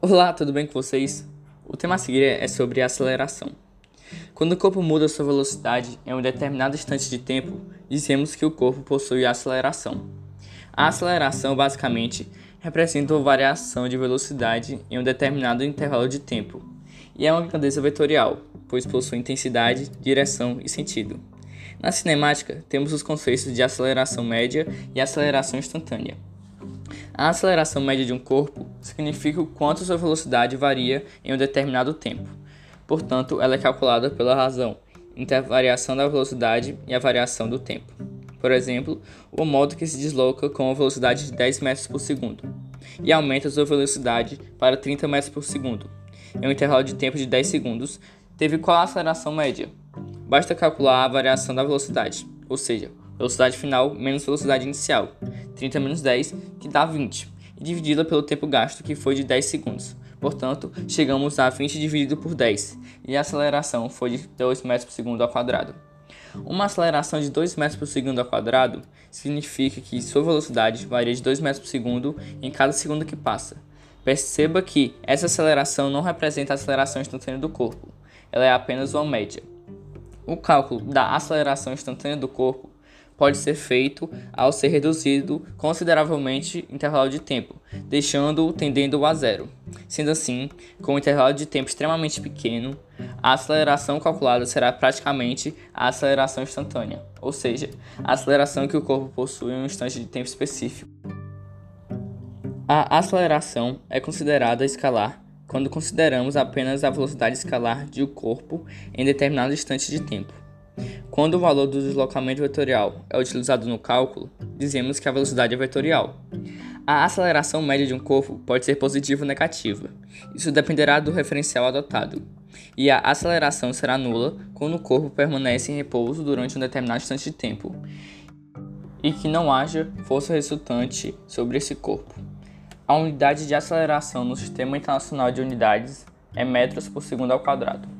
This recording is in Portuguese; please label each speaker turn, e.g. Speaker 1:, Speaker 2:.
Speaker 1: Olá, tudo bem com vocês? O tema a seguir é sobre aceleração. Quando o corpo muda sua velocidade em um determinado instante de tempo, dizemos que o corpo possui aceleração. A aceleração, basicamente, representa uma variação de velocidade em um determinado intervalo de tempo, e é uma grandeza vetorial, pois possui intensidade, direção e sentido. Na cinemática, temos os conceitos de aceleração média e aceleração instantânea. A aceleração média de um corpo significa o quanto sua velocidade varia em um determinado tempo. Portanto, ela é calculada pela razão entre a variação da velocidade e a variação do tempo. Por exemplo, o modo que se desloca com a velocidade de 10 metros por segundo e aumenta sua velocidade para 30 metros por segundo em um intervalo de tempo de 10 segundos, teve qual a aceleração média? Basta calcular a variação da velocidade, ou seja, velocidade final menos velocidade inicial, 30 menos 10, que dá 20, e dividida pelo tempo gasto, que foi de 10 segundos. Portanto, chegamos a 20 dividido por 10, e a aceleração foi de 2 metros por segundo ao quadrado. Uma aceleração de 2 metros por segundo ao quadrado significa que sua velocidade varia de 2 metros por segundo em cada segundo que passa. Perceba que essa aceleração não representa a aceleração instantânea do corpo, ela é apenas uma média. O cálculo da aceleração instantânea do corpo pode ser feito ao ser reduzido consideravelmente intervalo de tempo, deixando-o tendendo a zero. Sendo assim, com um intervalo de tempo extremamente pequeno, a aceleração calculada será praticamente a aceleração instantânea, ou seja, a aceleração que o corpo possui em um instante de tempo específico. A aceleração é considerada escalar quando consideramos apenas a velocidade escalar de um corpo em determinado instante de tempo. Quando o valor do deslocamento vetorial é utilizado no cálculo, dizemos que a velocidade é vetorial. A aceleração média de um corpo pode ser positiva ou negativa. Isso dependerá do referencial adotado. E a aceleração será nula quando o corpo permanece em repouso durante um determinado instante de tempo e que não haja força resultante sobre esse corpo. A unidade de aceleração no Sistema Internacional de Unidades é metros por segundo ao quadrado.